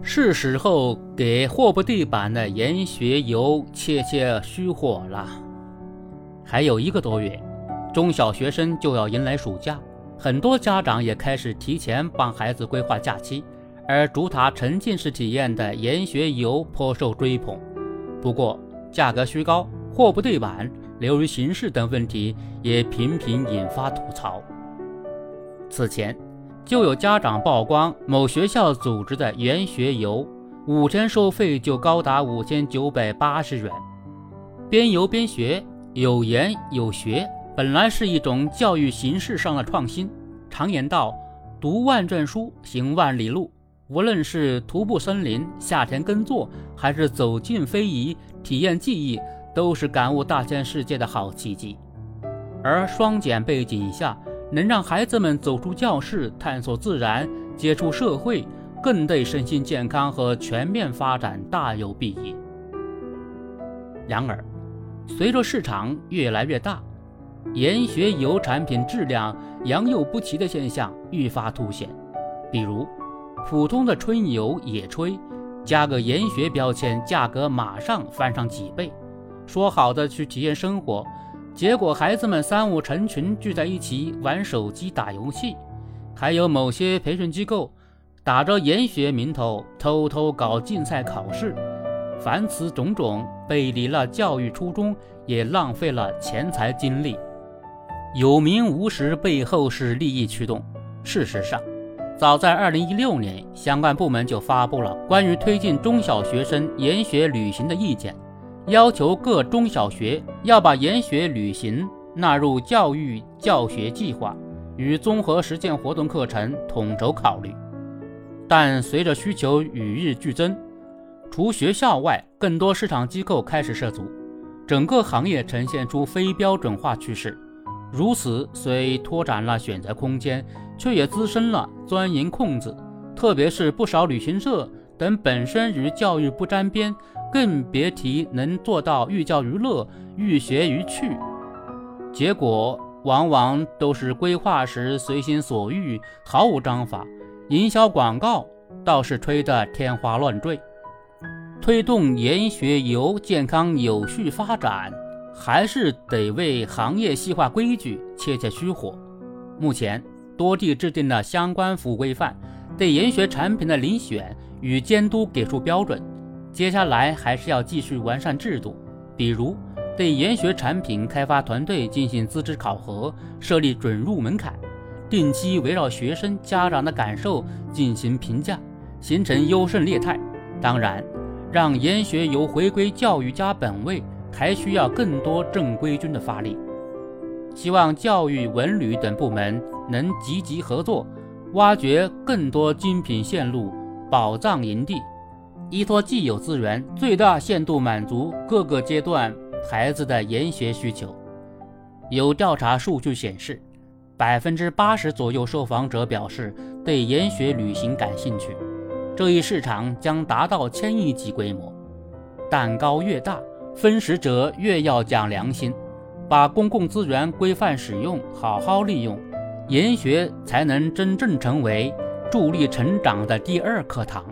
是时候给货不对版的研学游切切虚火了。还有一个多月，中小学生就要迎来暑假，很多家长也开始提前帮孩子规划假期，而主打沉浸式体验的研学游颇受追捧。不过，价格虚高、货不对版、流于形式等问题也频频引发吐槽。此前。就有家长曝光某学校组织的研学游，五天收费就高达五千九百八十元，边游边学，有研有学，本来是一种教育形式上的创新。常言道，读万卷书，行万里路。无论是徒步森林、下田耕作，还是走进非遗、体验技艺，都是感悟大千世界的好契机。而双减背景下，能让孩子们走出教室，探索自然，接触社会，更对身心健康和全面发展大有裨益。然而，随着市场越来越大，研学游产品质量良莠不齐的现象愈发凸显。比如，普通的春游、野炊，加个研学标签，价格马上翻上几倍。说好的去体验生活。结果，孩子们三五成群聚在一起玩手机、打游戏，还有某些培训机构打着研学名头偷偷搞竞赛考试。凡此种种，背离了教育初衷，也浪费了钱财精力。有名无实，背后是利益驱动。事实上，早在2016年，相关部门就发布了关于推进中小学生研学旅行的意见。要求各中小学要把研学旅行纳入教育教学计划与综合实践活动课程统筹考虑。但随着需求与日俱增，除学校外，更多市场机构开始涉足，整个行业呈现出非标准化趋势。如此虽拓展了选择空间，却也滋生了钻营空子，特别是不少旅行社等本身与教育不沾边。更别提能做到寓教于乐、寓学于趣，结果往往都是规划时随心所欲，毫无章法；营销广告倒是吹得天花乱坠。推动研学游健康有序发展，还是得为行业细化规矩切切虚火。目前多地制定了相关服务规范，对研学产品的遴选与监督给出标准。接下来还是要继续完善制度，比如对研学产品开发团队进行资质考核，设立准入门槛，定期围绕学生、家长的感受进行评价，形成优胜劣汰。当然，让研学游回归教育家本位，还需要更多正规军的发力。希望教育、文旅等部门能积极合作，挖掘更多精品线路、宝藏营地。依托既有资源，最大限度满足各个阶段孩子的研学需求。有调查数据显示，百分之八十左右受访者表示对研学旅行感兴趣，这一市场将达到千亿级规模。蛋糕越大，分食者越要讲良心，把公共资源规范使用，好好利用，研学才能真正成为助力成长的第二课堂。